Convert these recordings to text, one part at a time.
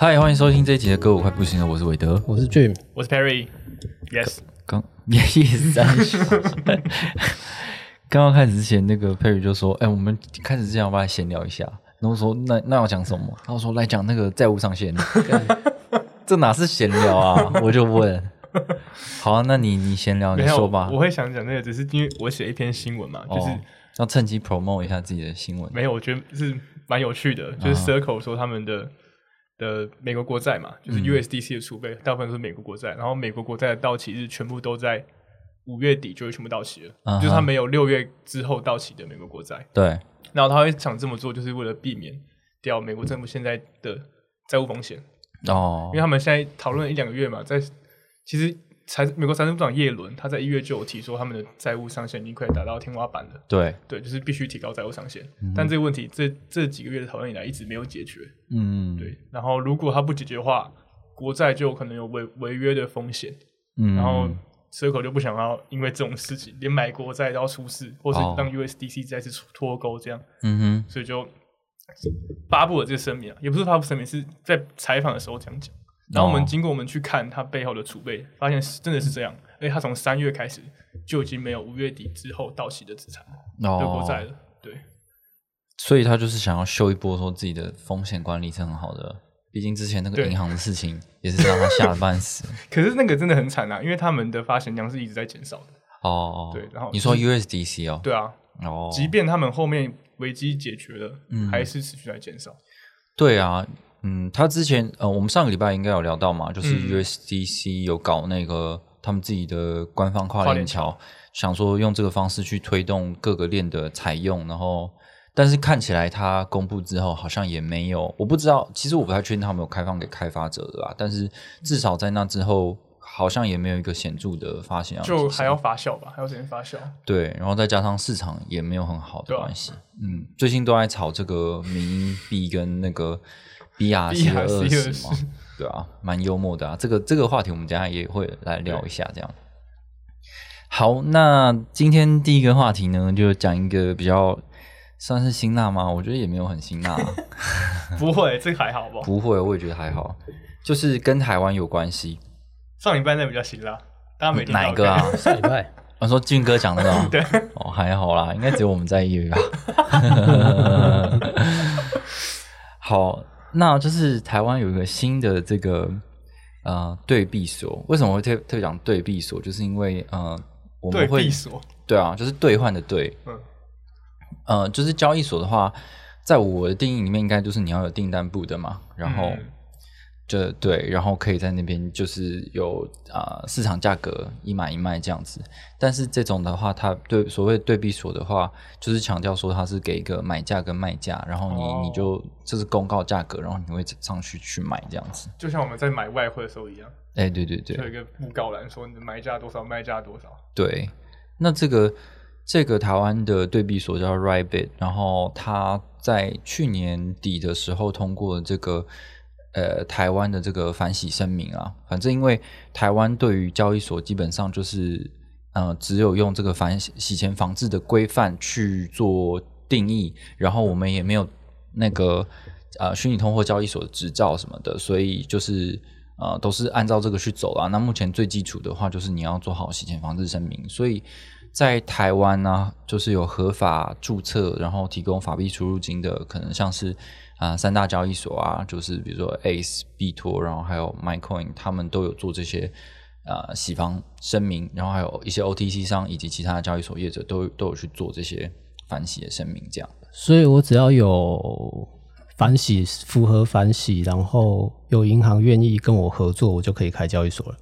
嗨，欢迎收听这一集的歌，我快不行了，我是韦德，我是 Jim，我是 Perry。Yes，刚 也是三十。刚刚开始之前，那个 Perry 就说：“哎，我们开始之前要不要闲聊一下？”然后说：“那那要讲什么？”然后说：“来讲那个债务上限。”这哪是闲聊啊？我就问。好啊，那你你闲聊，你说吧。我会想讲那个，只是因为我写一篇新闻嘛，就是要趁机 promote 一下自己的新闻。没有，我觉得是蛮有趣的，就是 Circle 说他们的。的美国国债嘛，就是 USDC 的储备，大部分都是美国国债。然后美国国债的到期日全部都在五月底就会全部到期了，就是它没有六月之后到期的美国国债。对，然后他会想这么做，就是为了避免掉美国政府现在的债务风险。哦，因为他们现在讨论一两个月嘛，在其实。财美国财政部长耶伦，他在一月就有提说，他们的债务上限已经快达到天花板了。对对，就是必须提高债务上限。但这个问题，这这几个月的讨论以来，一直没有解决。嗯，对。然后，如果他不解决的话，国债就有可能有违违约的风险。嗯。然后，Circle 就不想要因为这种事情，连买国债都要出事，或是让 USDC 再次脱钩这样。嗯哼。所以就发布了这个声明啊，也不是发布声明，是在采访的时候这样讲。然后我们经过我们去看它背后的储备，发现真的是这样。而且它从三月开始就已经没有五月底之后到期的资产的国债了。对，所以他就是想要秀一波，说自己的风险管理是很好的。毕竟之前那个银行的事情也是让他吓了半死。可是那个真的很惨啊，因为他们的发行量是一直在减少的。哦，对。然后你说 USDC 哦？对啊。哦。即便他们后面危机解决了，还是持续在减少。对啊。嗯，他之前呃，我们上个礼拜应该有聊到嘛，就是 USDC 有搞那个他们自己的官方跨链桥，想说用这个方式去推动各个链的采用，然后但是看起来它公布之后好像也没有，我不知道，其实我不太确定他们有开放给开发者的啦，但是至少在那之后好像也没有一个显著的发现，就还要发酵吧，还要时间发酵。对，然后再加上市场也没有很好的关系，嗯，最近都在炒这个民币跟那个。B R C 二十嘛，对啊，蛮幽默的啊。这个这个话题我们等下也会来聊一下，这样。好，那今天第一个话题呢，就讲一个比较算是辛辣吗？我觉得也没有很辛辣，不会，这个还好吧？不会，我也觉得还好，就是跟台湾有关系。上礼拜那比较辛辣，大家没听哪一个啊？上礼拜我说俊哥讲的哦，对，哦还好啦，应该只有我们在意吧。好。那就是台湾有一个新的这个呃对币所，为什么会特特别讲对币所？就是因为呃我们会对啊，就是兑换的兑，嗯，呃，就是交易所的话，在我的定义里面，应该就是你要有订单部的嘛，然后。这对，然后可以在那边就是有啊市场价格一买一卖这样子，但是这种的话，它对所谓对比所的话，就是强调说它是给一个买价跟卖价，然后你你就这是公告价格，然后你会上去去买这样子，就像我们在买外汇的时候一样。哎，对对对，有一个布告栏说你的买价多少，卖价多少。对，那这个这个台湾的对比所叫 Rybit，然后它在去年底的时候通过这个。呃，台湾的这个反洗声明啊，反正因为台湾对于交易所基本上就是，呃，只有用这个反洗钱防治的规范去做定义，然后我们也没有那个呃虚拟通货交易所的执照什么的，所以就是呃都是按照这个去走啊。那目前最基础的话就是你要做好洗钱防治声明，所以在台湾呢，就是有合法注册，然后提供法币出入金的，可能像是。啊，三大交易所啊，就是比如说 Ace、币托，然后还有 MyCoin，他们都有做这些呃洗房声明，然后还有一些 OTC 商以及其他的交易所业者都都有去做这些反洗的声明，这样。所以我只要有反洗符合反洗，然后有银行愿意跟我合作，我就可以开交易所了，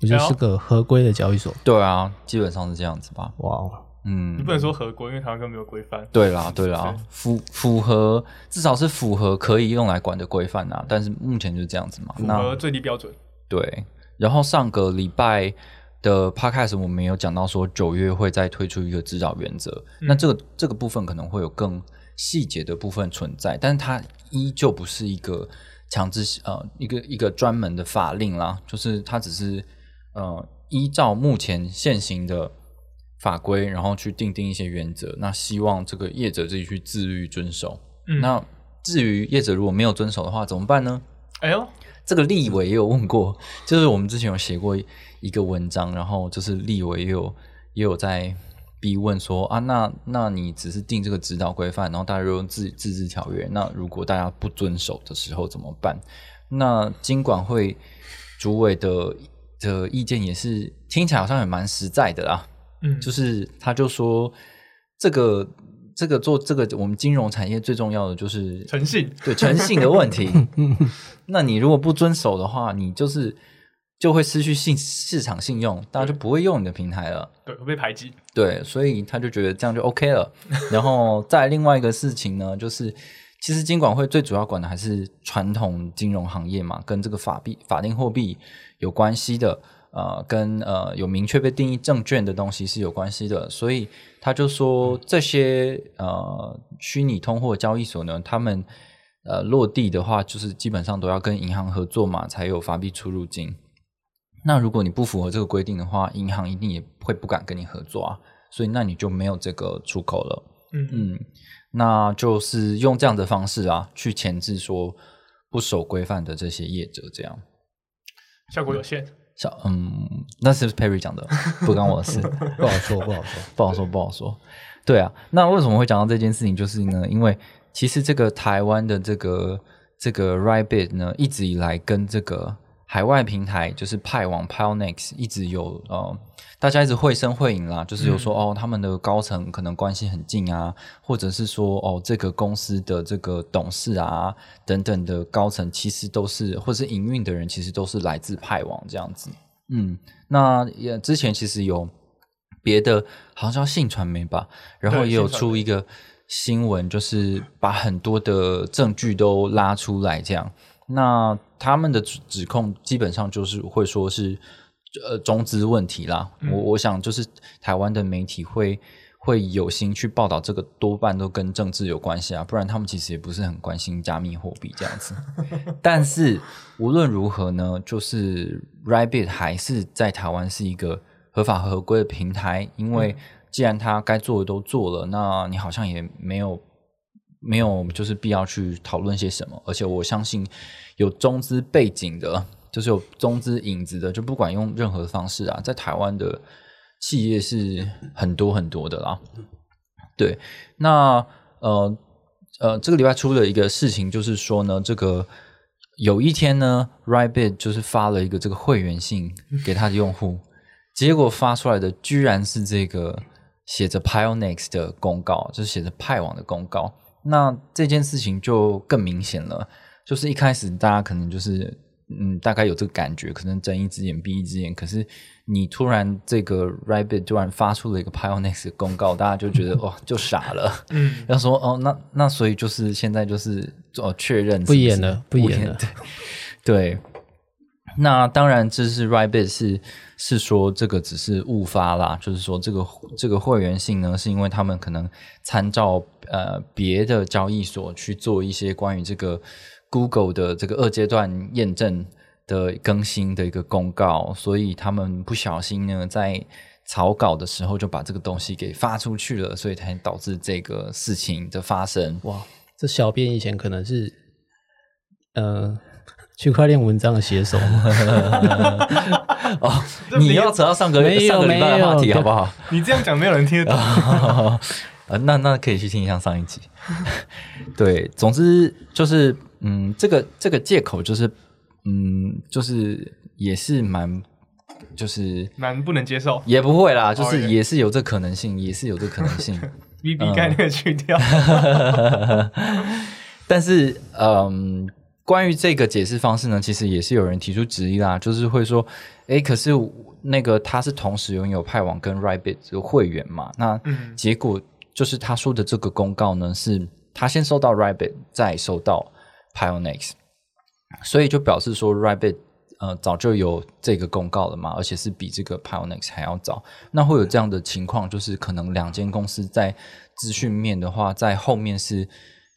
我就是个合规的交易所。对啊，基本上是这样子吧。哇，嗯，你不能说合规，因为台湾根本没有规范。对啦，对啦，符符合至少是符合可以用来管的规范啊。但是目前就是这样子嘛，符合最低标准。对，然后上个礼拜的 podcast 我们有讲到说九月会再推出一个指导原则，那这个这个部分可能会有更细节的部分存在，但是它依旧不是一个强制呃一个一个专门的法令啦，就是它只是呃依照目前现行的。法规，然后去定定一些原则，那希望这个业者自己去自律遵守。那至于业者如果没有遵守的话，怎么办呢？哎呦，这个立委也有问过，就是我们之前有写过一个文章，然后就是立委也有也有在逼问说啊，那那你只是定这个指导规范，然后大家用自自治条约，那如果大家不遵守的时候怎么办？那经管会主委的的意见也是听起来好像也蛮实在的啦。嗯，就是他就说，这个这个做这个我们金融产业最重要的就是诚信，对诚信的问题。那你如果不遵守的话，你就是就会失去信市场信用，大家就不会用你的平台了，对，会被排挤。对，所以他就觉得这样就 OK 了。然后再另外一个事情呢，就是其实金管会最主要管的还是传统金融行业嘛，跟这个法币法定货币有关系的。呃，跟呃有明确被定义证券的东西是有关系的，所以他就说这些呃虚拟通货交易所呢，他们呃落地的话，就是基本上都要跟银行合作嘛，才有法币出入境。那如果你不符合这个规定的话，银行一定也会不敢跟你合作啊，所以那你就没有这个出口了。嗯嗯，那就是用这样的方式啊，去前置说不守规范的这些业者，这样效果有限。小嗯，那是 Perry 讲的，不关我的事，不好说，不好说，不好说，不好说。对啊，那为什么会讲到这件事情？就是呢，因为其实这个台湾的这个这个 Rabbit 呢，一直以来跟这个。海外平台就是派网 p i l Next 一直有呃，大家一直绘声绘影啦，就是有说哦，他们的高层可能关系很近啊，或者是说哦，这个公司的这个董事啊等等的高层，其实都是或是营运的人，其实都是来自派网这样子。嗯，那也之前其实有别的，好像叫信传媒吧，然后也有出一个新闻，就是把很多的证据都拉出来这样。那他们的指指控基本上就是会说是呃中资问题啦。我我想就是台湾的媒体会会有心去报道这个，多半都跟政治有关系啊，不然他们其实也不是很关心加密货币这样子。但是无论如何呢，就是 Rabbit 还是在台湾是一个合法合规的平台，因为既然他该做的都做了，那你好像也没有。没有，就是必要去讨论些什么。而且我相信，有中资背景的，就是有中资影子的，就不管用任何方式啊，在台湾的企业是很多很多的啦。对，那呃呃，这个礼拜出的一个事情就是说呢，这个有一天呢，Rabbit 就是发了一个这个会员信给他的用户，结果发出来的居然是这个写着 Pionex 的公告，就是写着派网的公告。那这件事情就更明显了，就是一开始大家可能就是嗯，大概有这个感觉，可能睁一只眼闭一只眼。可是你突然这个 Rabbit 突然发出了一个 Pionex 公告，大家就觉得哇，就傻了。嗯，要说哦，那那所以就是现在就是哦确认不演了，不演了。对，那当然这是 Rabbit 是是说这个只是误发啦，就是说这个这个会员性呢，是因为他们可能参照。呃，别的交易所去做一些关于这个 Google 的这个二阶段验证的更新的一个公告，所以他们不小心呢，在草稿的时候就把这个东西给发出去了，所以才导致这个事情的发生。哇，这小编以前可能是呃区块链文章的写手 哦，你要扯到上个上个礼拜的话题好不好？你这样讲没有人听得懂。呃，那那可以去听一下上一集。对，总之就是，嗯，这个这个借口就是，嗯，就是也是蛮，就是蛮不能接受。也不会啦，就是也是有这可能性，也是有这可能性。B B 概念去掉。但是，嗯，关于这个解释方式呢，其实也是有人提出质疑啦，就是会说，哎，可是那个他是同时拥有派网跟 Rabbit 的会员嘛？那结果就是他说的这个公告呢，是他先收到 Rabbit，再收到 Pionex，所以就表示说 Rabbit 呃早就有这个公告了嘛，而且是比这个 Pionex 还要早。那会有这样的情况，就是可能两间公司在资讯面的话，在后面是。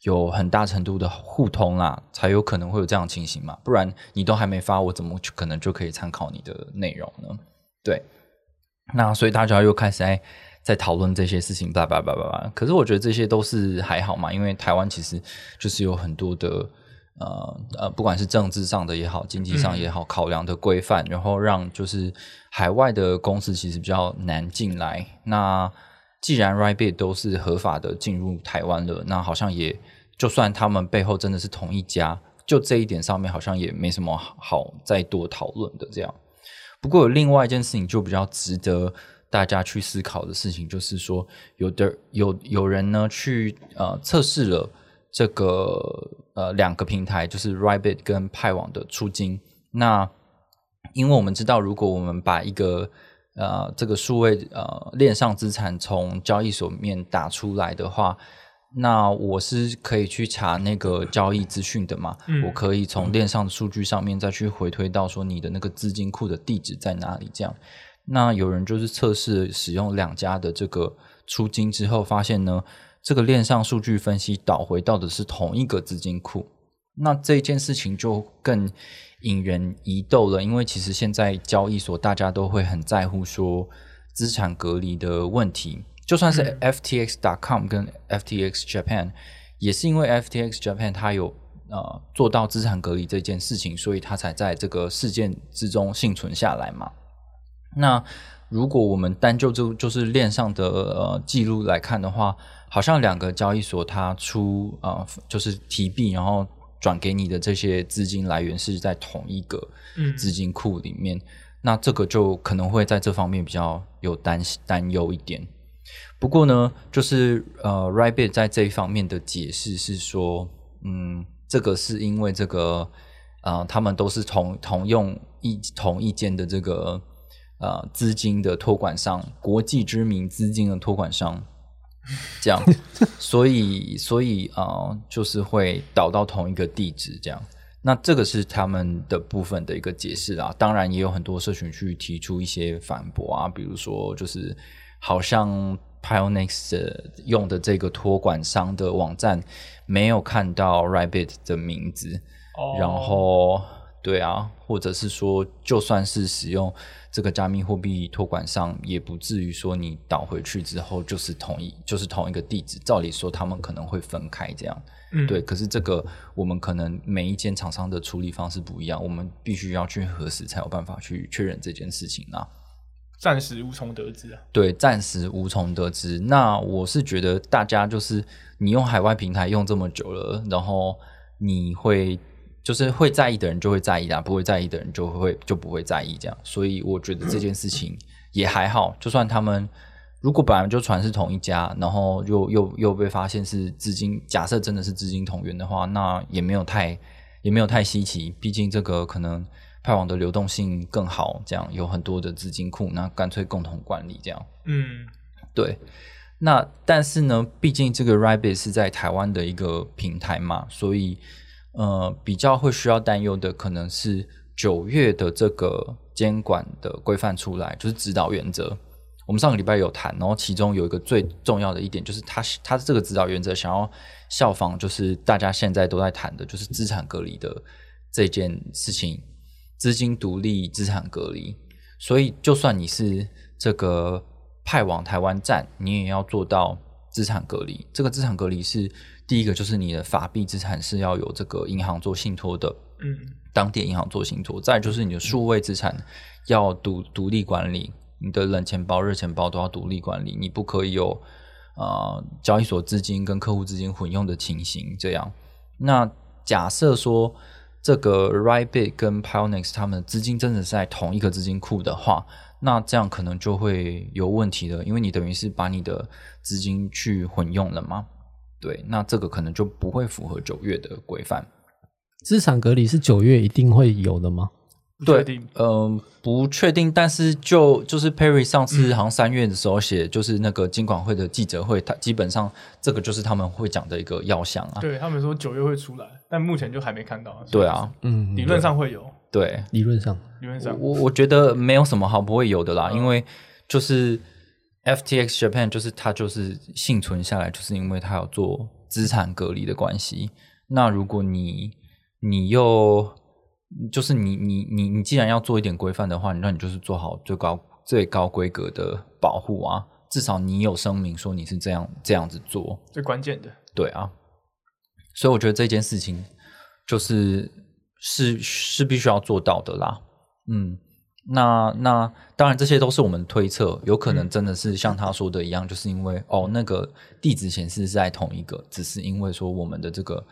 有很大程度的互通啦，才有可能会有这样情形嘛，不然你都还没发，我怎么可能就可以参考你的内容呢？对，那所以大家又开始在在讨论这些事情，叭叭叭叭叭。可是我觉得这些都是还好嘛，因为台湾其实就是有很多的呃呃，不管是政治上的也好，经济上也好，考量的规范，然后让就是海外的公司其实比较难进来。那既然 Rabbit 都是合法的进入台湾了，那好像也就算他们背后真的是同一家，就这一点上面好像也没什么好再多讨论的这样。不过有另外一件事情就比较值得大家去思考的事情，就是说有的有有人呢去呃测试了这个呃两个平台，就是 Rabbit 跟派网的出金。那因为我们知道，如果我们把一个呃，这个数位呃链上资产从交易所面打出来的话，那我是可以去查那个交易资讯的嘛？我可以从链上的数据上面再去回推到说你的那个资金库的地址在哪里？这样，那有人就是测试使用两家的这个出金之后，发现呢，这个链上数据分析导回到的是同一个资金库，那这件事情就更。引人疑窦了，因为其实现在交易所大家都会很在乎说资产隔离的问题，就算是 FTX.com 跟 FTX Japan，也是因为 FTX Japan 它有呃做到资产隔离这件事情，所以它才在这个事件之中幸存下来嘛。那如果我们单就就就是链上的呃记录来看的话，好像两个交易所它出呃就是提币，然后。转给你的这些资金来源是在同一个资金库里面，那这个就可能会在这方面比较有担担忧一点。不过呢，就是呃，Rabbit 在这一方面的解释是说，嗯，这个是因为这个啊，他们都是同同用一同一间的这个呃资金的托管商，国际知名资金的托管商。这样，所以所以啊，就是会导到同一个地址这样。那这个是他们的部分的一个解释啊。当然，也有很多社群去提出一些反驳啊，比如说，就是好像 Pionex 用的这个托管商的网站没有看到 Rabbit 的名字，然后对啊，或者是说，就算是使用。这个加密货币托管上也不至于说你导回去之后就是同一就是同一个地址，照理说他们可能会分开这样，嗯对。可是这个我们可能每一间厂商的处理方式不一样，我们必须要去核实才有办法去确认这件事情啊。暂时无从得知啊。对，暂时无从得知。那我是觉得大家就是你用海外平台用这么久了，然后你会。就是会在意的人就会在意啦，不会在意的人就会就不会在意这样。所以我觉得这件事情也还好。就算他们如果本来就传是同一家，然后又又又被发现是资金，假设真的是资金同源的话，那也没有太也没有太稀奇。毕竟这个可能派网的流动性更好，这样有很多的资金库，那干脆共同管理这样。嗯，对。那但是呢，毕竟这个 Rabbit 是在台湾的一个平台嘛，所以。呃，比较会需要担忧的，可能是九月的这个监管的规范出来，就是指导原则。我们上个礼拜有谈，然后其中有一个最重要的一点，就是它它这个指导原则想要效仿，就是大家现在都在谈的，就是资产隔离的这件事情，资金独立、资产隔离。所以，就算你是这个派往台湾站，你也要做到资产隔离。这个资产隔离是。第一个就是你的法币资产是要有这个银行做信托的，嗯，当地银行做信托。再就是你的数位资产要独独立管理，你的冷钱包、热钱包都要独立管理，你不可以有啊交易所资金跟客户资金混用的情形。这样，那假设说这个 Rabbit 跟 Pionex 他们的资金真的是在同一个资金库的话，那这样可能就会有问题的，因为你等于是把你的资金去混用了嘛。对，那这个可能就不会符合九月的规范。资产隔离是九月一定会有的吗？对，嗯，不确定。但是就就是 Perry 上次好像三月的时候写，就是那个金管会的记者会，他基本上这个就是他们会讲的一个要项啊。对他们说九月会出来，但目前就还没看到。对啊，嗯，理论上会有。对，理论上，理论上，我我觉得没有什么好不会有的啦，因为就是 FTX Japan 就是它就是幸存下来，就是因为它有做资产隔离的关系。那如果你你又就是你你你你既然要做一点规范的话，那你就是做好最高最高规格的保护啊，至少你有声明说你是这样这样子做，最关键的。对啊，所以我觉得这件事情就是是是必须要做到的啦。嗯，那那当然这些都是我们推测，有可能真的是像他说的一样，就是因为哦那个地址显示是在同一个，只是因为说我们的这个。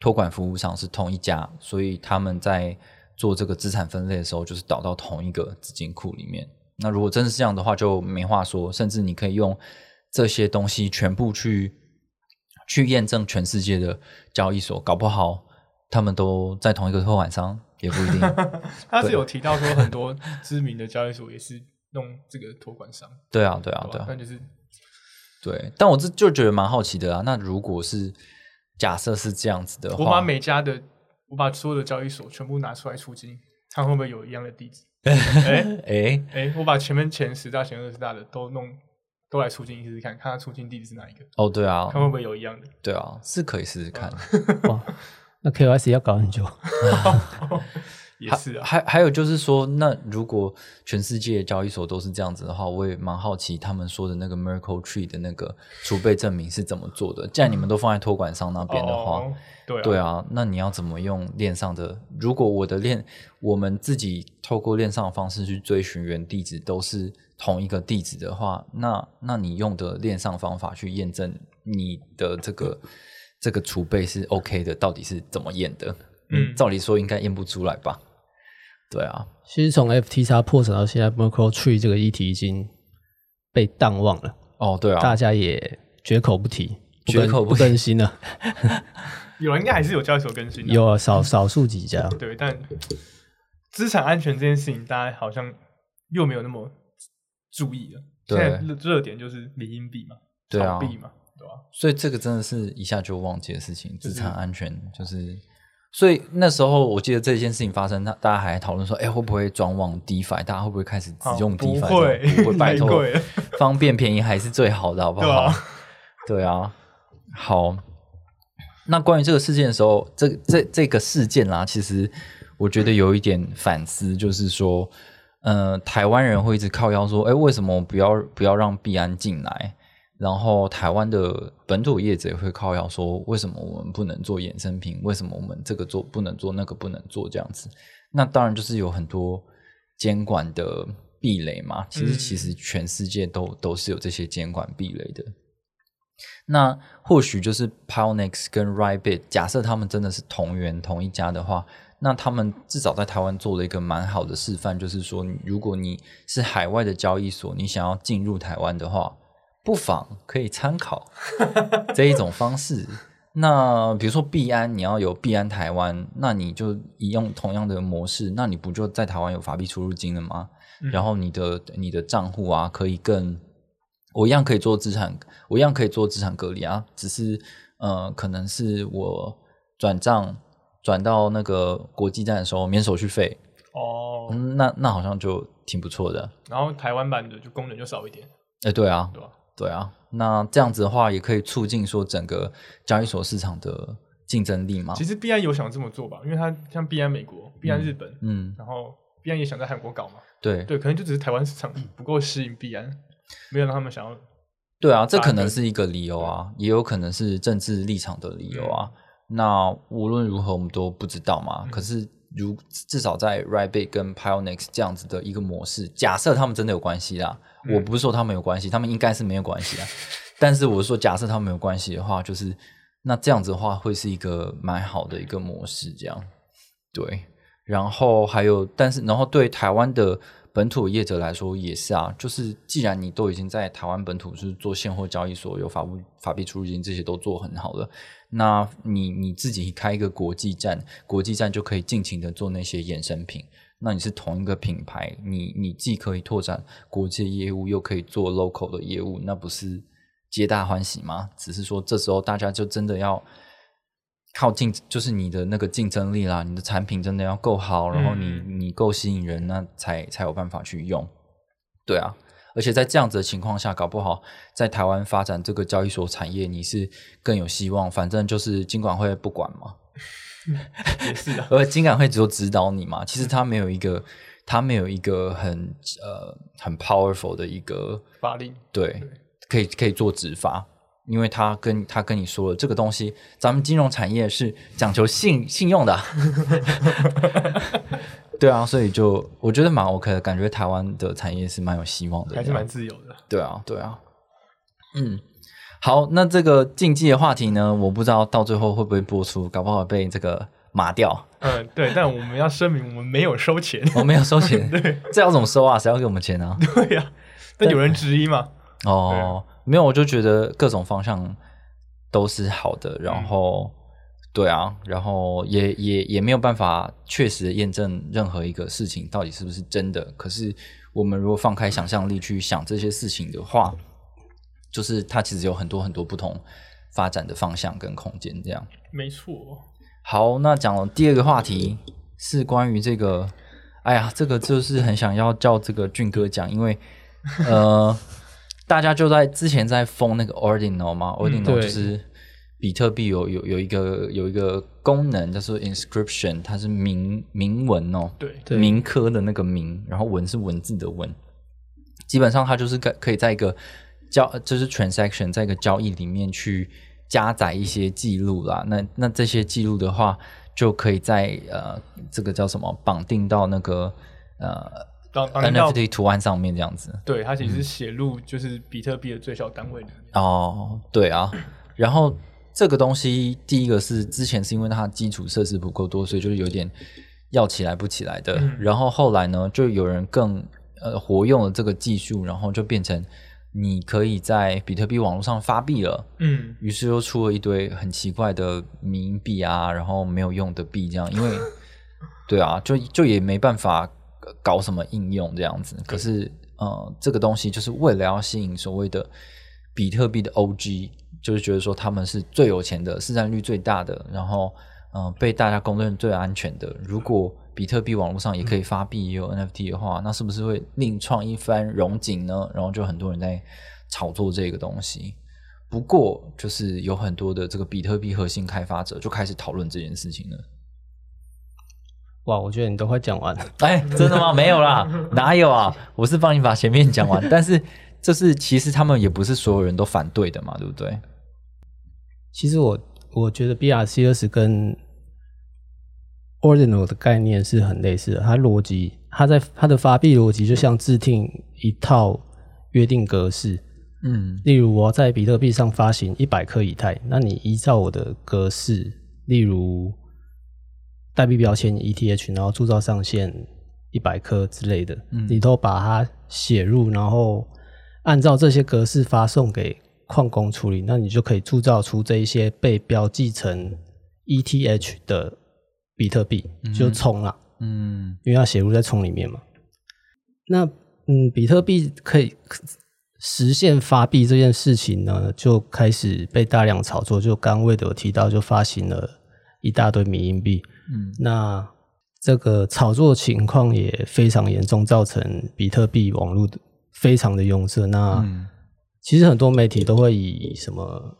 托管服务商是同一家，所以他们在做这个资产分类的时候，就是导到同一个资金库里面。那如果真的是这样的话，就没话说，甚至你可以用这些东西全部去去验证全世界的交易所，搞不好他们都在同一个托管商，也不一定。他是有提到说，很多知名的交易所也是弄这个托管商。对啊，对啊，对啊，那就是对。但我这就觉得蛮好奇的啊。那如果是假设是这样子的话，我把每家的，我把所有的交易所全部拿出来出金，看会不会有一样的地址？哎哎哎，我把前面前十大、前二十大的都弄都来出金试试看，看他出金地址是哪一个？哦，对啊，看会不会有一样的？对啊，是可以试试看。哇，那 KYC 要搞很久。也是啊，还还有就是说，那如果全世界交易所都是这样子的话，我也蛮好奇他们说的那个 Miracle Tree 的那个储备证明是怎么做的。既然你们都放在托管商那边的话，对对啊，那你要怎么用链上的？如果我的链，我们自己透过链上的方式去追寻原地址都是同一个地址的话，那那你用的链上方法去验证你的这个这个储备是 OK 的，到底是怎么验的？嗯，照理说应该验不出来吧？对啊，其实从 FTX 破产到现在，Merkle Tree 这个议题已经被淡忘了。哦，对啊，大家也绝口不提，绝口不更新了。有，应该还是有交易所更新，有啊少少数几家。对，但资产安全这件事情，大家好像又没有那么注意了。现在热热点就是民营币嘛，炒币嘛，对吧？所以这个真的是一下就忘记的事情，资产安全就是。所以那时候，我记得这件事情发生，那大家还讨论说，哎，会不会转往 DeFi？大家会不会开始只用 DeFi？不会，不会，拜 托，方便便宜还是最好的，好不好？对啊，好。那关于这个事件的时候，这这这个事件啦，其实我觉得有一点反思，就是说，嗯，台湾人会一直靠腰说，哎，为什么不要不要让币安进来？然后台湾的本土业者也会靠要说，为什么我们不能做衍生品？为什么我们这个做不能做，那个不能做？这样子，那当然就是有很多监管的壁垒嘛。其实，其实全世界都都是有这些监管壁垒的。那或许就是 Pionex 跟 Rybit，假设他们真的是同源同一家的话，那他们至少在台湾做了一个蛮好的示范，就是说，如果你是海外的交易所，你想要进入台湾的话。不妨可以参考这一种方式。那比如说币安，你要有币安台湾，那你就一用同样的模式，那你不就在台湾有法币出入金了吗？然后你的你的账户啊，可以更我一样可以做资产，我一样可以做资产隔离啊。只是呃，可能是我转账转到那个国际站的时候免手续费哦。那那好像就挺不错的。然后台湾版的就功能就少一点。哎，对啊？对啊，那这样子的话，也可以促进说整个交易所市场的竞争力嘛。其实币安有想这么做吧，因为它像币安美国、币安日本，嗯，然后币安也想在韩国搞嘛。对对，可能就只是台湾市场不够适应币安，没有让他们想要。对啊，这可能是一个理由啊，也有可能是政治立场的理由啊。那无论如何，我们都不知道嘛。可是，如至少在 Rabbit 跟 Pionex 这样子的一个模式，假设他们真的有关系啦。我不是说他们有关系，他们应该是没有关系啊。但是我是说，假设他们有关系的话，就是那这样子的话，会是一个蛮好的一个模式，这样对。然后还有，但是然后对台湾的本土业者来说也是啊，就是既然你都已经在台湾本土是做现货交易所，有法务法币出入金这些都做很好了，那你你自己开一个国际站，国际站就可以尽情的做那些衍生品。那你是同一个品牌，你你既可以拓展国际业务，又可以做 local 的业务，那不是皆大欢喜吗？只是说这时候大家就真的要靠竞，就是你的那个竞争力啦，你的产品真的要够好，然后你你够吸引人，那才才有办法去用。对啊，而且在这样子的情况下，搞不好在台湾发展这个交易所产业，你是更有希望。反正就是金管会不管嘛。也是的，而金管会只有指导你嘛，其实他没有一个，他没有一个很呃很 powerful 的一个法令，对，可以可以做执法，因为他跟他跟你说了，这个东西咱们金融产业是讲求信 信用的，对啊，所以就我觉得蛮 OK 的，感觉台湾的产业是蛮有希望的，还是蛮自由的，对啊，对啊，嗯。好，那这个竞技的话题呢？我不知道到最后会不会播出，搞不好被这个麻掉。嗯，对，但我们要声明，我们没有收钱，我没有收钱。对，这要怎么收啊？谁要给我们钱啊？对呀，那有人质疑吗？哦，没有，我就觉得各种方向都是好的。然后，对啊，然后也也也没有办法确实验证任何一个事情到底是不是真的。可是，我们如果放开想象力去想这些事情的话。就是它其实有很多很多不同发展的方向跟空间，这样没错。好，那讲了第二个话题是关于这个，哎呀，这个就是很想要叫这个俊哥讲，因为 呃，大家就在之前在封那个 Ordinal 嘛，Ordinal 就是比特币有有有一个有一个功能叫做 Inscription，它是铭铭文哦，对，铭刻的那个铭，然后文是文字的文，基本上它就是可可以在一个。交就是 transaction 在一个交易里面去加载一些记录啦，那那这些记录的话，就可以在呃这个叫什么绑定到那个呃 NFT 图案上面这样子。对，它其实写入就是比特币的最小单位里面。哦，对啊。然后这个东西第一个是之前是因为它基础设施不够多，所以就是有点要起来不起来的。然后后来呢，就有人更呃活用了这个技术，然后就变成。你可以在比特币网络上发币了，嗯，于是又出了一堆很奇怪的冥币啊，然后没有用的币，这样，因为，对啊，就就也没办法搞什么应用这样子。可是，呃，这个东西就是为了要吸引所谓的比特币的 OG，就是觉得说他们是最有钱的，市占率最大的，然后，嗯，被大家公认最安全的。如果比特币网络上也可以发币，也有 NFT 的话，那是不是会另创一番荣景呢？然后就很多人在炒作这个东西。不过，就是有很多的这个比特币核心开发者就开始讨论这件事情了。哇，我觉得你都快讲完了。哎，真的吗？没有啦，哪有啊？我是帮你把前面讲完。但是，这是其实他们也不是所有人都反对的嘛，对不对？其实我我觉得 BRC 二十跟 Ordinal 的概念是很类似的，它逻辑，它在它的发币逻辑就像制定一套约定格式，嗯，例如我在比特币上发行一百颗以太，那你依照我的格式，例如代币标签 ETH，然后铸造上限一百颗之类的，你都把它写入，然后按照这些格式发送给矿工处理，那你就可以铸造出这一些被标记成 ETH 的。比特币就充了，嗯，因为它写入在充里面嘛。那嗯，比特币可以实现发币这件事情呢，就开始被大量炒作。就刚魏德提到，就发行了一大堆迷因币，嗯，那这个炒作情况也非常严重，造成比特币网络非常的拥塞。那其实很多媒体都会以什么？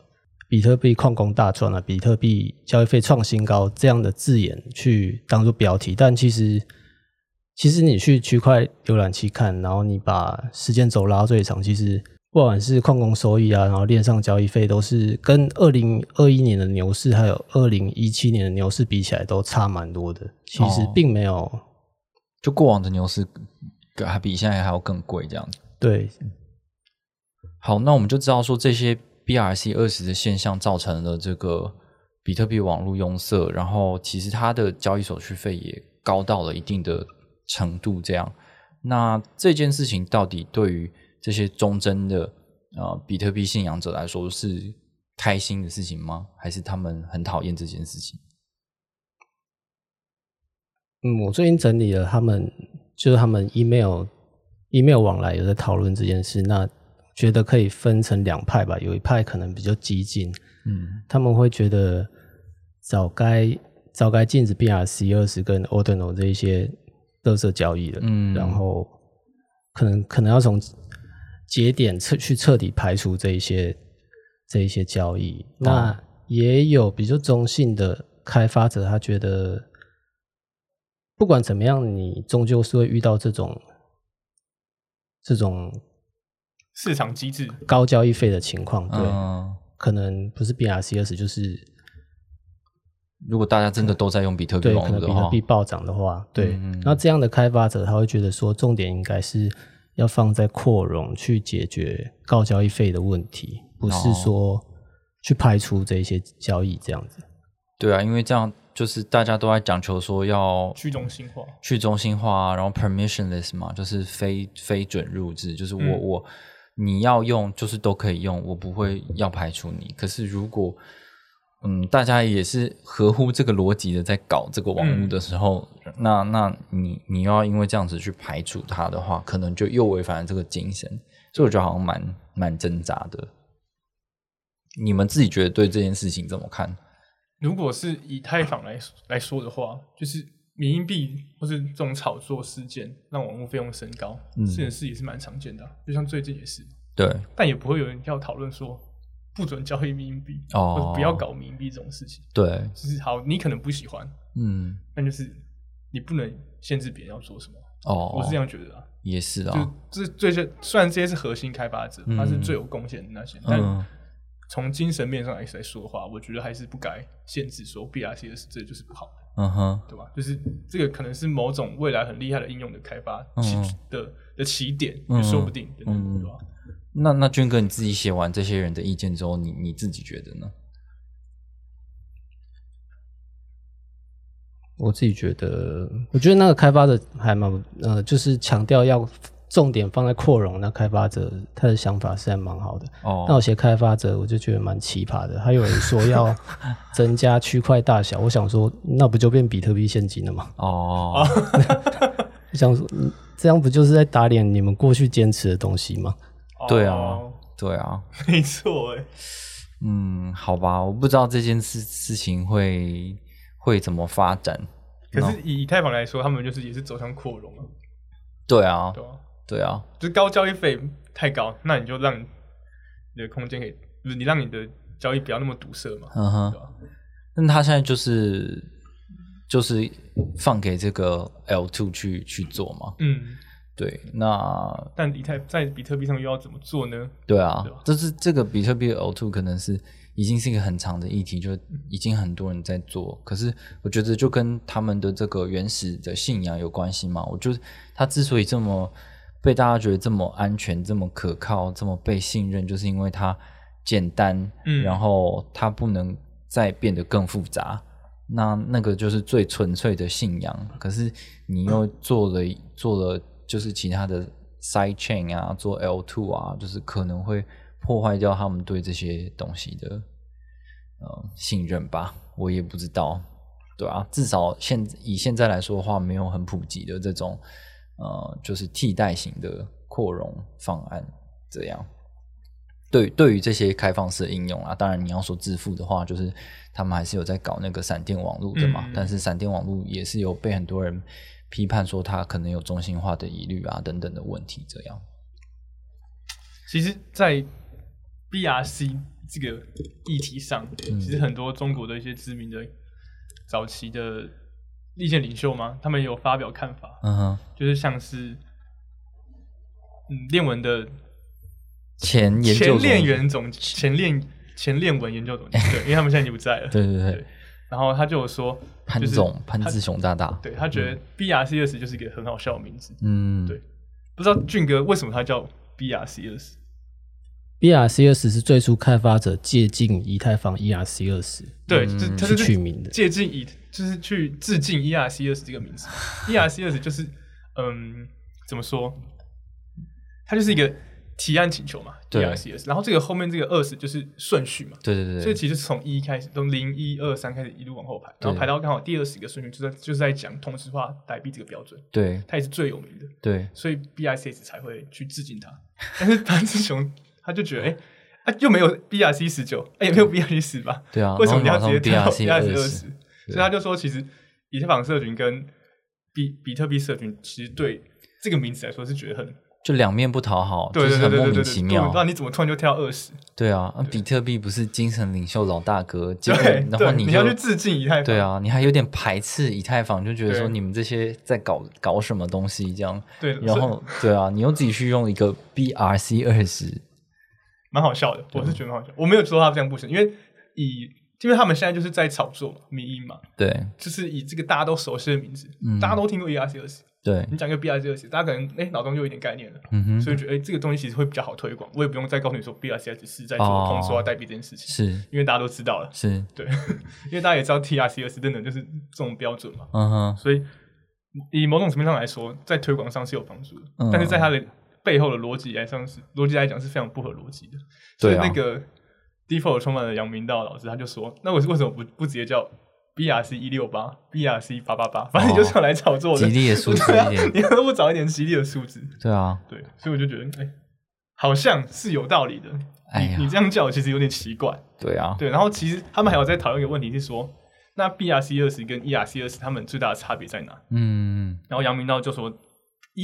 比特币矿工大赚啊！比特币交易费创新高，这样的字眼去当做标题，但其实，其实你去区块浏览器看，然后你把时间轴拉最长，其实不管是矿工收益啊，然后链上交易费，都是跟二零二一年的牛市还有二零一七年的牛市比起来，都差蛮多的。其实并没有，就过往的牛市还比现在还要更贵这样子。对，好，那我们就知道说这些。BRC 二十的现象造成了这个比特币网络拥塞，然后其实它的交易手续费也高到了一定的程度。这样，那这件事情到底对于这些忠贞的呃比特币信仰者来说是开心的事情吗？还是他们很讨厌这件事情？嗯，我最近整理了他们，就是他们 email email 往来有在讨论这件事，那觉得可以分成两派吧。有一派可能比较激进，嗯，他们会觉得早该早该禁止 BRC 二十跟 Ordinal 这一些勒色交易了，嗯，然后可能可能要从节点彻去彻底排除这一些这一些交易。那也有比较中性的开发者，他觉得。不管怎么样，你终究是会遇到这种这种市场机制。高交易费的情况。对，可能不是 BRCs，就是如果大家真的都在用比特币，对，可能比特币暴涨的话，对，那这样的开发者他会觉得说，重点应该是要放在扩容去解决高交易费的问题，不是说去排除这些交易这样子。对啊，因为这样。就是大家都在讲求说要去中心化，去中心化，然后 permissionless 嘛，就是非非准入制，就是我我你要用就是都可以用，我不会要排除你。可是如果嗯大家也是合乎这个逻辑的在搞这个网络的时候，那那你你要因为这样子去排除它的话，可能就又违反了这个精神，所以我觉得好像蛮蛮挣扎的。你们自己觉得对这件事情怎么看？如果是以太坊来来说的话，就是民营币或是这种炒作事件让网络费用升高，这件事也是蛮常见的。就像最近也是，对，但也不会有人要讨论说不准交易民营币，哦，不要搞民营币这种事情。对，就是好，你可能不喜欢，嗯，但就是你不能限制别人要做什么。哦，我是这样觉得啊，也是啊，就这最最虽然这些是核心开发者，他是最有贡献的那些，但。从精神面上来来说的话，我觉得还是不该限制说 B R C S 这就是不好的，嗯哼，对吧？就是这个可能是某种未来很厉害的应用的开发起的的起点，也说不定，对吧？那那军哥你自己写完这些人的意见之后，你你自己觉得呢？我自己觉得，我觉得那个开发的还蛮呃，就是强调要。重点放在扩容，那开发者他的想法是还蛮好的。哦，那有些开发者我就觉得蛮奇葩的，还有人说要 增加区块大小，我想说那不就变比特币现金了吗？哦，想说这样不就是在打脸你们过去坚持的东西吗？对啊，对啊，没错哎。嗯，好吧，我不知道这件事事情会会怎么发展。可是以以太坊来说，他们就是也是走向扩容了。对啊。对啊，就是高交易费太高，那你就让你的空间可以，不是你让你的交易不要那么堵塞嘛？嗯哼，那他现在就是就是放给这个 L two 去去做嘛？嗯，对。那但以太在比特币上又要怎么做呢？对啊，就是这个比特币 L two 可能是已经是一个很长的议题，就已经很多人在做。可是我觉得就跟他们的这个原始的信仰有关系嘛。我觉得他之所以这么。被大家觉得这么安全、这么可靠、这么被信任，就是因为它简单，嗯，然后它不能再变得更复杂。那那个就是最纯粹的信仰。可是你又做了做了，就是其他的 side chain 啊，做 L two 啊，就是可能会破坏掉他们对这些东西的呃信任吧。我也不知道，对啊，至少现以现在来说的话，没有很普及的这种。呃，就是替代型的扩容方案，这样。对，对于这些开放式应用啊，当然你要说支付的话，就是他们还是有在搞那个闪电网络的嘛。但是闪电网络也是有被很多人批判说它可能有中心化的疑虑啊等等的问题。这样。其实，在 BRC 这个议题上，其实很多中国的一些知名的早期的。意见领袖吗？他们有发表看法，嗯哼，就是像是，嗯，练文的前研究前练员总前练前练文研究总监，对，因为他们现在已经不在了，对对对。然后他就有说，潘总潘志雄大大，对他觉得 B R C S 就是一个很好笑的名字，嗯，对，不知道俊哥为什么他叫 B R C 二十？B R C 二十是最初开发者借鉴以太坊 E R C 二十，对，是它是取名的，借鉴以。就是去致敬 ERC 二十这个名字，ERC 二十就是嗯，怎么说？它就是一个提案请求嘛 ercs。然后这个后面这个二十就是顺序嘛，对对对。所以其实从一开始，从零一二三开始一路往后排，然后排到刚好第二十个顺序，就在就是在讲同质化代币这个标准。对，它也是最有名的。对，所以 BRCS 才会去致敬它。但是潘志雄他就觉得，哎，啊又没有 BRC 十九，哎也没有 BRC 十吧？对啊，为什么你要直接跳 BRC 二十？所以他就说，其实以太坊社群跟比比特币社群，其实对这个名字来说是觉得很。就两面不讨好，就是很莫名其妙。那你怎么突然就跳二十？对啊，比特币不是精神领袖老大哥，对，然后你要去致敬以太坊。对啊，你还有点排斥以太坊，就觉得说你们这些在搞搞什么东西这样。对，然后对啊，你又自己去用一个 BRC 二十，蛮好笑的。我是觉得蛮好笑，我没有说他这样不行，因为以因为他们现在就是在炒作民音嘛，对，就是以这个大家都熟悉的名字，大家都听过 E R C 二十。对。你讲一个 B R C S，大家可能哎脑中就有一点概念了，嗯哼。所以觉得哎这个东西其实会比较好推广，我也不用再告诉你说 B R C S 是在做通缩啊代币这件事情，是。因为大家都知道了，是。对，因为大家也知道 T R C S 真的就是这种标准嘛，嗯哼，所以以某种层面上来说，在推广上是有帮助的，但是在它的背后的逻辑来上是逻辑来讲是非常不合逻辑的，所以那个 Default 充满了杨明道老师他就说，那我为什么不不直接叫？B R C 一六八，B R C 八八八，反正你就是要来炒作的，吉利的数字一点，你何不找一点吉利的数字？对啊，对，所以我就觉得，哎，好像是有道理的。你你这样叫，其实有点奇怪。对啊，对。然后其实他们还有在讨论一个问题，是说，那 B R C 二十跟 E R C 二十，他们最大的差别在哪？嗯。然后杨明道就说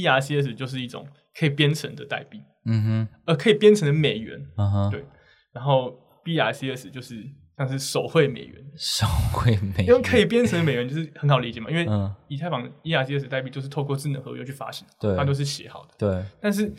，E 十就是一种可以编程的代币，嗯哼，呃，可以编程的美元，嗯哼，对。然后 BRCS 就是。像是手绘美元，手绘美元，因为可以编程的美元，就是很好理解嘛。因为以太坊 ERCS 代币就是透过智能合约去发行，对，它都是写好的。对，但是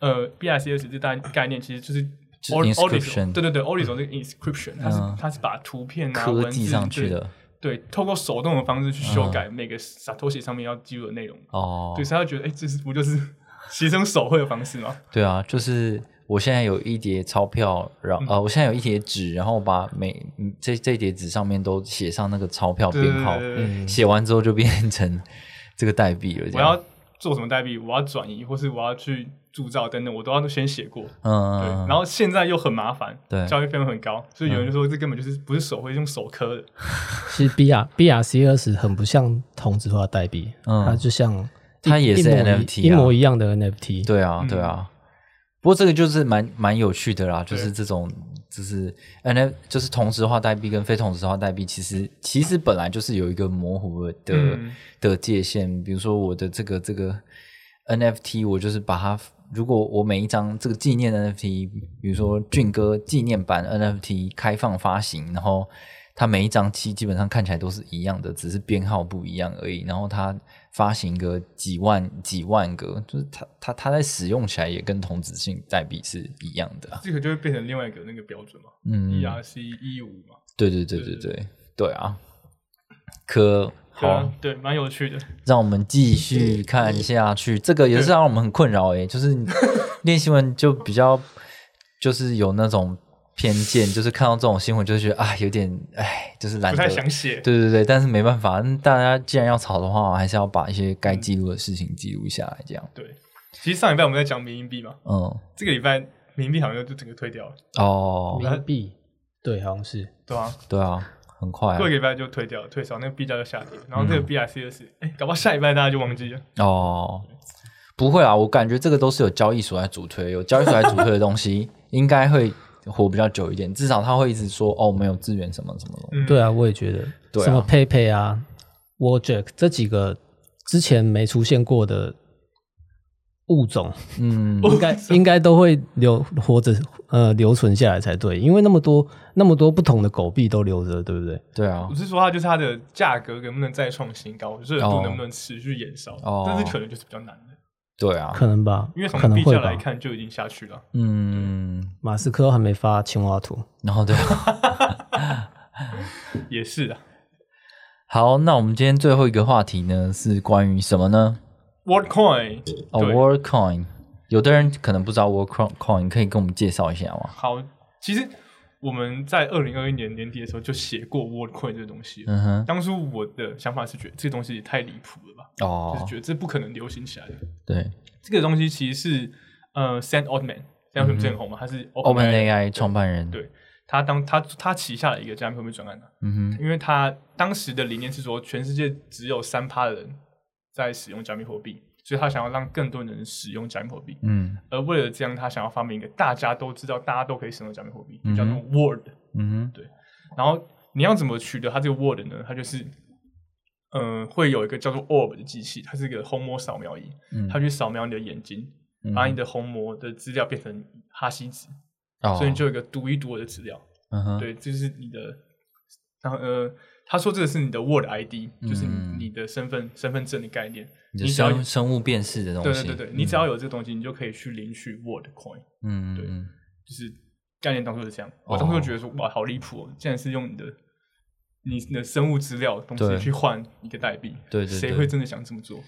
呃，BRCS 这概概念其实就是 inscription，对对对，Orison 这个 inscription，它是它是把图片啊文字上去的，对，透过手动的方式去修改每个 Satoshi 上面要记录的内容。哦，对，所以他觉得，哎，这是不就是 牺牲手绘的方式吗？对啊，就是。我现在有一叠钞票，然后呃，我现在有一叠纸，然后把每这这叠纸上面都写上那个钞票编号，写完之后就变成这个代币了。我要做什么代币？我要转移，或是我要去铸造等等，我都要先写过。嗯，对。然后现在又很麻烦，对，教育费用很高，所以有人就说这根本就是不是手绘，用手刻的。其实 B R B R C 二十很不像同质化代币，它就像它也是 N F T，一模一样的 N F T。对啊，对啊。不过这个就是蛮蛮有趣的啦，就是这种就是 N F 就是同质化代币跟非同质化代币，其实其实本来就是有一个模糊的的界限。比如说我的这个这个 N F T，我就是把它，如果我每一张这个纪念 N F T，比如说俊哥纪念版 N F T 开放发行，然后它每一张期基本上看起来都是一样的，只是编号不一样而已，然后它。发行个几万几万个，就是它它它在使用起来也跟同质性代币是一样的，这个就会变成另外一个那个标准嘛，嗯，ERC 一五嘛，对对对对对。对啊，可好，对，蛮有趣的，让我们继续看下去，这个也是让我们很困扰诶，就是练新闻就比较就是有那种。偏见就是看到这种新闻，就觉得啊，有点哎，就是懒得。不太想写。对对对，但是没办法，大家既然要吵的话，还是要把一些该记录的事情记录下来，这样。对，其实上礼拜我们在讲民营币嘛，嗯，这个礼拜民营币好像就整个退掉了。哦，民营币，对，好像是。对啊，对啊，很快。过个礼拜就退掉了，退少，那个币价就下跌，然后这个 B 是，哎，搞不好下礼拜大家就忘记了。哦，不会啊，我感觉这个都是有交易所来主推，有交易所来主推的东西，应该会。活比较久一点，至少他会一直说哦，没有资源什么什么的。对啊，我也觉得，对啊什么 PayPay 啊、WallJack 这几个之前没出现过的物种，嗯，应该应该都会留活着，呃，留存下来才对，因为那么多那么多不同的狗币都留着，对不对？对啊，不是说它就是它的价格能不能再创新高，热度能不能持续延烧，但是可能就是比较难。的。对啊，可能吧，因为从币价来看就已经下去了。嗯，马斯克还没发青蛙图，然后对，也是啊。好，那我们今天最后一个话题呢，是关于什么呢？WorldCoin 哦，WorldCoin，有的人可能不知道 WorldCoin，可以跟我们介绍一下吗？好，其实我们在二零二一年年底的时候就写过 WorldCoin 这个东西。嗯哼，当初我的想法是觉得这个东西也太离谱了吧？哦，就是觉得这不可能流行起来的。对，这个东西其实是呃，Sam Altman，这样很很红嘛？他是 OpenAI 创办人。对，他当他他旗下的一个加密货币专案的。嗯哼，因为他当时的理念是说，全世界只有三趴的人在使用加密货币。所以他想要让更多人使用加密货币，嗯，而为了这样，他想要发明一个大家都知道、大家都可以使用加密货币，叫做 Word，嗯，对。然后你要怎么取得它这个 Word 呢？它就是，嗯，会有一个叫做 Orb 的机器，它是一个虹膜扫描仪，它去扫描你的眼睛，把你的虹膜的资料变成哈希值，所以你就有一个独一无二的资料，嗯哼，对，这是你的，然后呃。他说：“这个是你的 Word ID，就是你的身份身份证的概念。你只要生物辨识的东西，对对对对，你只要有这个东西，你就可以去领取 Word Coin。嗯，对，就是概念当初是这样。我当初就觉得说，哇，好离谱哦！竟然是用你的你的生物资料东西去换一个代币，对对，谁会真的想这么做？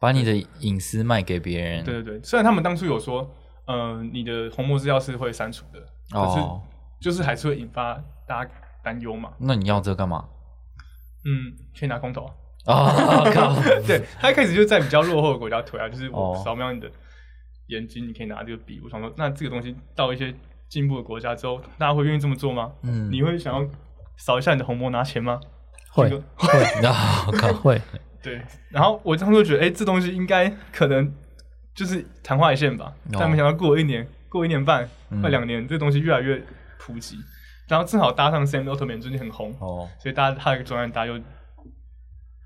把你的隐私卖给别人？对对对。虽然他们当初有说，嗯，你的红膜资料是会删除的，可是就是还是会引发大家担忧嘛。那你要这干嘛？”嗯，去拿空投 啊！对他一开始就在比较落后的国家推啊，就是我扫描你的眼睛，你可以拿这个笔。我想说，那这个东西到一些进步的国家之后，大家会愿意这么做吗？嗯，你会想要扫一下你的虹膜拿钱吗？会会 啊，会。对，然后我当时就觉得，哎，这东西应该可能就是昙花一现吧。但没想到过了一年，过一年半，快两年，这东西越来越普及。然后正好搭上 Sam Altman 最近很红哦，所以大家他一个专案大家又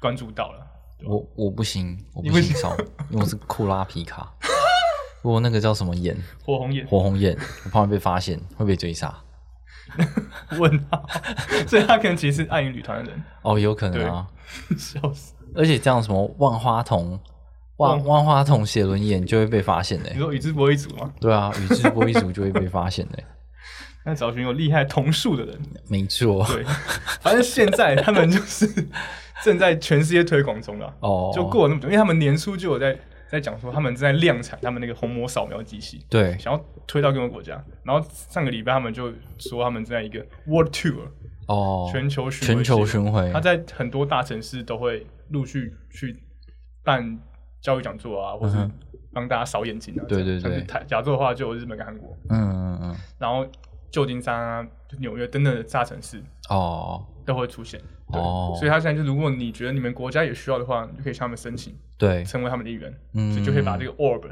关注到了。我我不行，我不行烧，因为我是库拉皮卡。我那个叫什么眼？火红眼。火红眼，我怕被发现会被追杀。问号，所以他可能其实是暗影旅团的人。哦，有可能啊，笑死。而且这样什么万花筒、万万花筒写轮眼就会被发现的。你说宇智波一族吗？对啊，宇智波一族就会被发现的。那找寻有厉害同数的人，没错。对，反正现在他们就是 正在全世界推广中了。哦，就过了那么久，因为他们年初就有在在讲说，他们正在量产他们那个虹膜扫描机器，对，想要推到各个国家。然后上个礼拜他们就说，他们正在一个 World Tour，哦，全球巡全球巡回，他在很多大城市都会陆续去办教育讲座啊，或者帮大家扫眼睛啊。对对对，台亚洲的话就有日本跟韩国。嗯嗯嗯，然后。旧金山啊，纽约等等的大城市哦，都会出现哦。所以他现在就，如果你觉得你们国家也需要的话，你就可以向他们申请，对，成为他们的一员，嗯，所以就可以把这个 Orb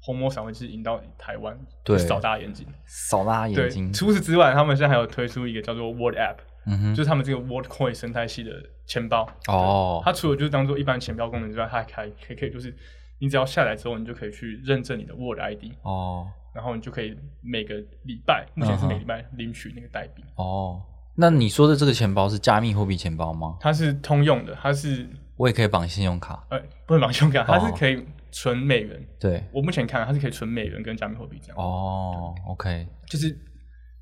红魔扫描器引到台湾，对，扫大家眼睛，扫大家眼睛。除此之外，他们现在还有推出一个叫做 Word App，嗯哼，就是他们这个 Word Coin 生态系的钱包。哦。它除了就是当做一般钱包功能之外，它还可以可以就是你只要下载之后，你就可以去认证你的 Word ID 哦。然后你就可以每个礼拜，目前是每礼拜领取那个代币。哦，那你说的这个钱包是加密货币钱包吗？它是通用的，它是我也可以绑信用卡。呃，不能绑信用卡，它是可以存美元。对，我目前看它是可以存美元跟加密货币这样。哦，OK，就是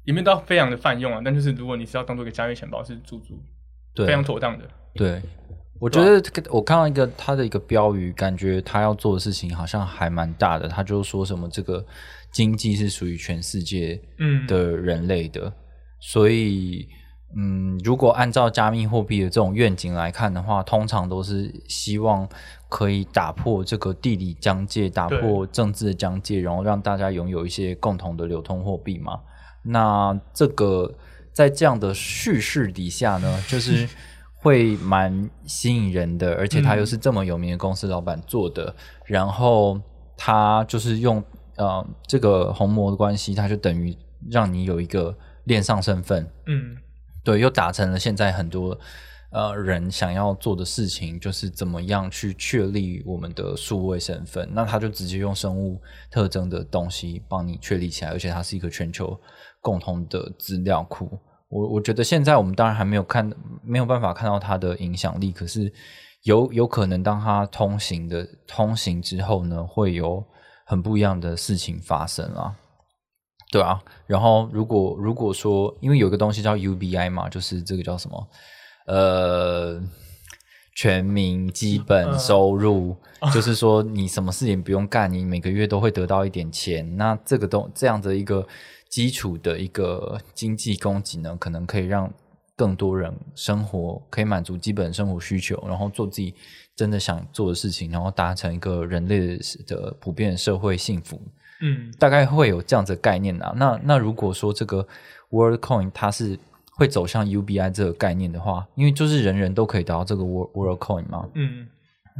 里面都非常的泛用啊，但就是如果你是要当做一个加密钱包，是足足非常妥当的。对。我觉得我看到一个他的一个标语，感觉他要做的事情好像还蛮大的。他就说什么这个经济是属于全世界的人类的，所以嗯，如果按照加密货币的这种愿景来看的话，通常都是希望可以打破这个地理疆界，打破政治的疆界，然后让大家拥有一些共同的流通货币嘛。那这个在这样的叙事底下呢，就是。会蛮吸引人的，而且他又是这么有名的公司老板做的，然后他就是用呃这个红魔的关系，它就等于让你有一个链上身份，嗯，对，又达成了现在很多呃人想要做的事情，就是怎么样去确立我们的数位身份，那他就直接用生物特征的东西帮你确立起来，而且它是一个全球共同的资料库。我我觉得现在我们当然还没有看，没有办法看到它的影响力。可是有有可能，当它通行的通行之后呢，会有很不一样的事情发生啊，对啊。然后如果如果说，因为有个东西叫 UBI 嘛，就是这个叫什么？呃，全民基本收入，就是说你什么事情不用干，你每个月都会得到一点钱。那这个东这样的一个基础的一个经济供给呢，可能可以让更多人生活可以满足基本生活需求，然后做自己真的想做的事情，然后达成一个人类的普遍社会幸福。嗯，大概会有这样子的概念啊。那那如果说这个 World Coin 它是会走向 UBI 这个概念的话，因为就是人人都可以得到这个 World World Coin 嘛。嗯，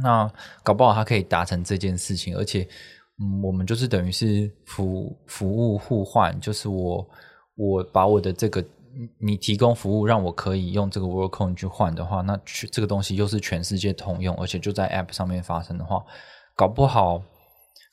那搞不好它可以达成这件事情，而且嗯，我们就是等于是服服务互换，就是我我把我的这个你提供服务让我可以用这个 World Coin 去换的话，那这个东西又是全世界通用，而且就在 App 上面发生的话，搞不好。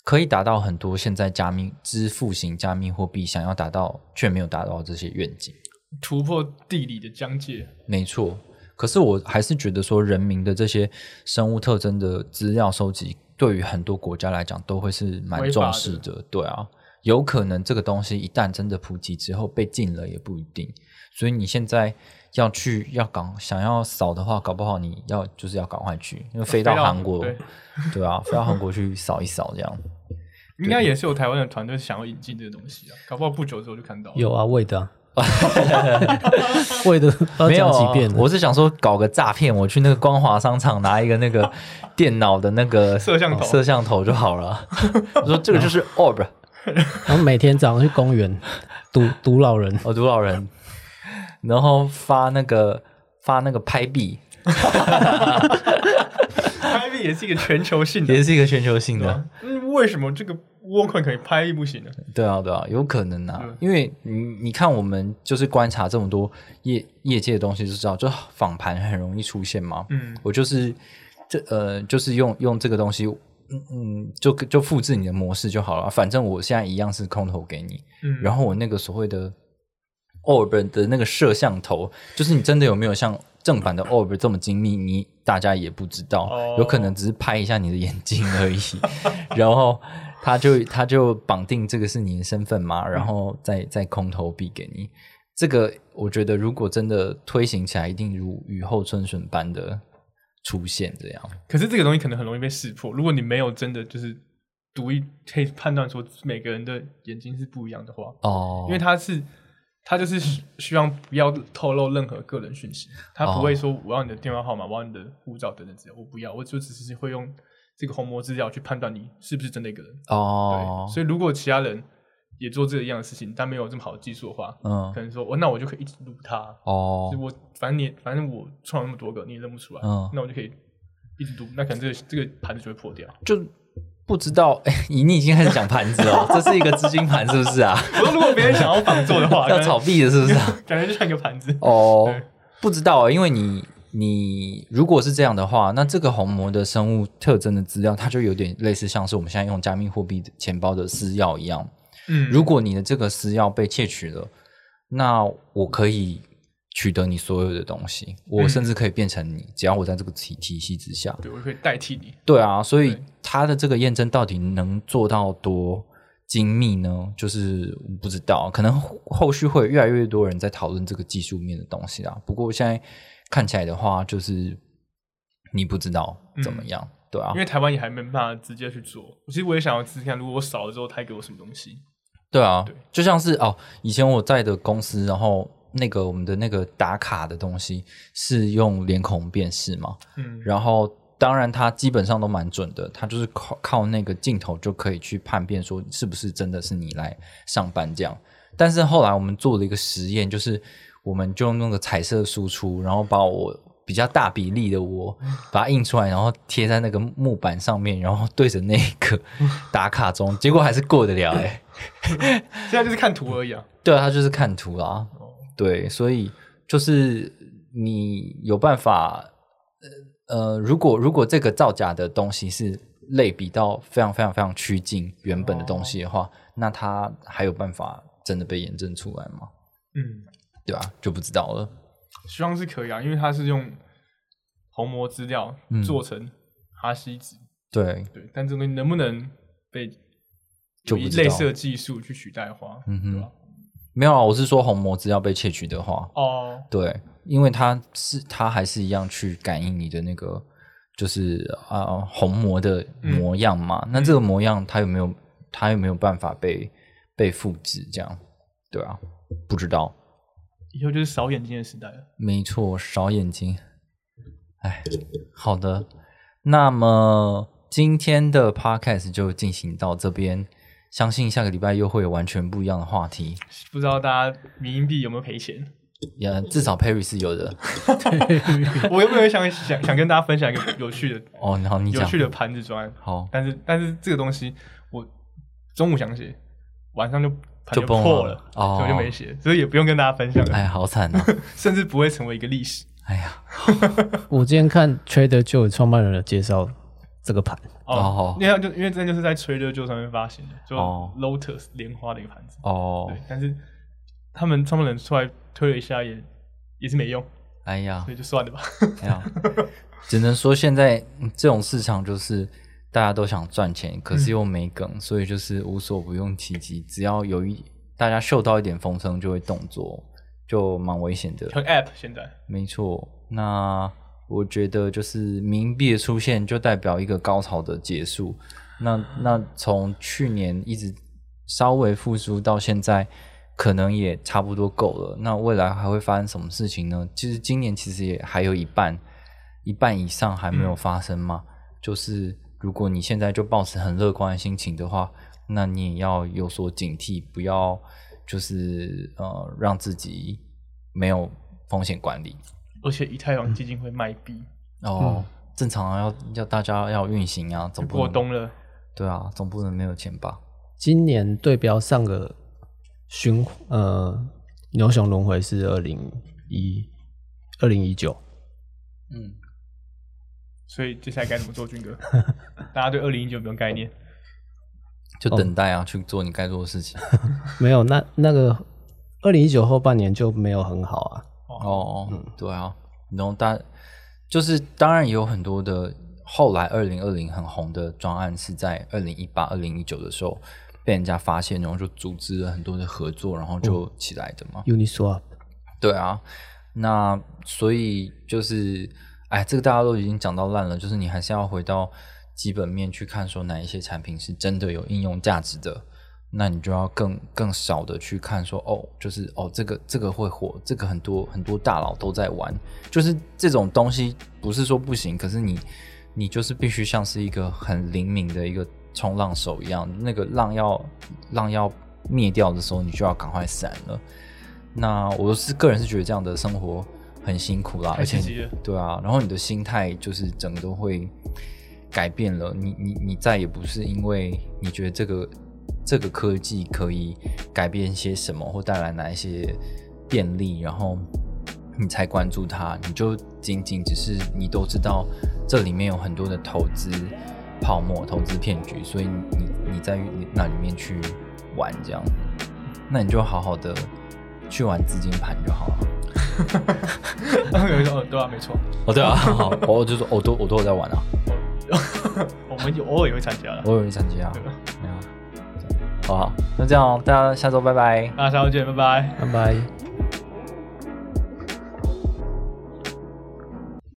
可以达到很多现在加密支付型加密货币想要达到却没有达到这些愿景，突破地理的疆界。没错，可是我还是觉得说，人民的这些生物特征的资料收集，对于很多国家来讲都会是蛮重视的。对啊，有可能这个东西一旦真的普及之后被禁了也不一定。所以你现在要去要赶想要扫的话，搞不好你要就是要赶快去，因为飞到韩国，对啊，飞到韩国去扫一扫这样。应该也是有台湾的团队想要引进这个东西啊，搞不好不久之后就看到。有啊，为的，为的，没有几遍。我是想说搞个诈骗，我去那个光华商场拿一个那个 电脑的那个摄像头，摄像头就好了。我说这个就是 orb，然后每天早上去公园堵堵老人，哦，堵老人，然后发那个发那个拍币。拍币也是一个全球性的，也是一个全球性的。嗯，为什么这个？沃克可以拍一部行呢，对啊，对啊，有可能啊，因为你你看，我们就是观察这么多业业界的东西，就知道，就仿盘很容易出现嘛。嗯，我就是这呃，就是用用这个东西，嗯嗯，就就复制你的模式就好了。反正我现在一样是空投给你，嗯，然后我那个所谓的 orb 的那个摄像头，就是你真的有没有像正版的 orb 这么精密，你大家也不知道，有可能只是拍一下你的眼睛而已，然后。他就他就绑定这个是你的身份嘛，然后再再空投币给你。这个我觉得如果真的推行起来，一定如雨后春笋般的出现这样。可是这个东西可能很容易被识破。如果你没有真的就是独一可以判断说每个人的眼睛是不一样的话，哦，因为它是他就是希望不要透露任何个人讯息，他不会说我要你的电话号码，我要你的护照等等之类，我不要，我就只是会用。这个虹膜资料去判断你是不是真的一个人。哦，对，所以如果其他人也做这一样的事情，但没有这么好的技术的话，嗯，可能说，我那我就可以一直录他哦，我反正你反正我创了那么多个，你也认不出来，嗯，那我就可以一直录，那可能这个这个盘子就会破掉，就不知道，哎，你 你已经开始讲盘子哦，这是一个资金盘是不是啊？我说如果别人想要仿做的话，要炒币的是不是？感觉就像一个盘子哦，不知道啊，因为你。你如果是这样的话，那这个虹膜的生物特征的资料，它就有点类似像是我们现在用加密货币钱包的私钥一样。嗯，如果你的这个私钥被窃取了，那我可以取得你所有的东西，我甚至可以变成你，只要我在这个体体系之下，对我可以代替你。对啊，所以他的这个验证到底能做到多精密呢？就是不知道，可能后续会越来越多人在讨论这个技术面的东西啊。不过现在。看起来的话，就是你不知道怎么样，对啊，因为台湾也还没办法直接去做。其实我也想要试试看，如果我扫了之后，他给我什么东西？对啊，就像是哦，以前我在的公司，然后那个我们的那个打卡的东西是用脸孔辨识嘛，嗯，然后当然它基本上都蛮准的，它就是靠靠那个镜头就可以去判别说是不是真的是你来上班这样。但是后来我们做了一个实验，就是。我们就用那个彩色输出，然后把我比较大比例的我 把它印出来，然后贴在那个木板上面，然后对着那个打卡中，结果还是过得了哎。现在就是看图而已啊。对啊，他就是看图啦。对，所以就是你有办法，呃，如果如果这个造假的东西是类比到非常非常非常趋近原本的东西的话，那它还有办法真的被验证出来吗？嗯。对吧？就不知道了。希望是可以啊，因为它是用虹膜资料做成哈希值。对对，但这东西能不能被就以类似的技术去取代的话，嗯哼，没有啊。我是说虹膜资料被窃取的话，哦，对，因为它是它还是一样去感应你的那个就是啊红魔的模样嘛。那这个模样，它有没有它有没有办法被被复制？这样对啊，不知道。以后就是少眼睛的时代了。没错，少眼睛。哎，好的。那么今天的 podcast 就进行到这边，相信下个礼拜又会有完全不一样的话题。不知道大家民营币有没有赔钱？也，至少 Perry 是有的。我有没有想想想跟大家分享一个有趣的 哦？然后你有趣的盘子砖。好，但是但是这个东西我中午想写，晚上就就破了，所以我就没写，所以也不用跟大家分享了。哎，好惨啊！甚至不会成为一个历史。哎呀，我今天看 Trader Joe 创办人的介绍这个盘哦，因为就因为这就是在 Trader Joe 上面发行的，就 Lotus 莲花的一个盘子哦。对，但是他们创办人出来推了一下，也也是没用。哎呀，所以就算了吧。哎呀，只能说现在这种市场就是大家都想赚钱，可是又没梗，所以就是无所不用其极，只要有一大家嗅到一点风声，就会动作。就蛮危险的。很 App 现在没错，那我觉得就是冥币的出现就代表一个高潮的结束。那那从去年一直稍微复苏到现在，可能也差不多够了。那未来还会发生什么事情呢？其实今年其实也还有一半一半以上还没有发生嘛。就是如果你现在就保持很乐观的心情的话，那你也要有所警惕，不要。就是呃，让自己没有风险管理，而且以太坊基金会卖币哦，正常要要大家要运行啊，总不过冬了，对啊，总不能没有钱吧？今年对标上个循呃牛熊轮回是二零一二零一九，嗯，所以接下来该怎么做，军哥？大家对二零一九没有概念？就等待啊，去做你该做的事情。没有，那那个二零一九后半年就没有很好啊。哦，嗯，对啊，然后但就是当然也有很多的后来二零二零很红的专案是在二零一八、二零一九的时候被人家发现，然后就组织了很多的合作，然后就起来的嘛。Uniswap。对啊，那所以就是，哎，这个大家都已经讲到烂了，就是你还是要回到。基本面去看，说哪一些产品是真的有应用价值的，那你就要更更少的去看说哦，就是哦这个这个会火，这个很多很多大佬都在玩，就是这种东西不是说不行，可是你你就是必须像是一个很灵敏的一个冲浪手一样，那个浪要浪要灭掉的时候，你就要赶快闪了。那我是个人是觉得这样的生活很辛苦啦，而且对啊，然后你的心态就是整个都会。改变了你，你你再也不是因为你觉得这个这个科技可以改变些什么或带来哪一些便利，然后你才关注它，你就仅仅只是你都知道这里面有很多的投资泡沫、投资骗局，所以你你在那里面去玩这样，那你就好好的去玩资金盘就好了。有一说对啊，没错，哦对啊，好，我就说我都我都有在玩啊。我们有偶尔也会参加偶尔会参加，没有，好，那这样大家下周拜拜，大家下周见，拜拜，拜拜。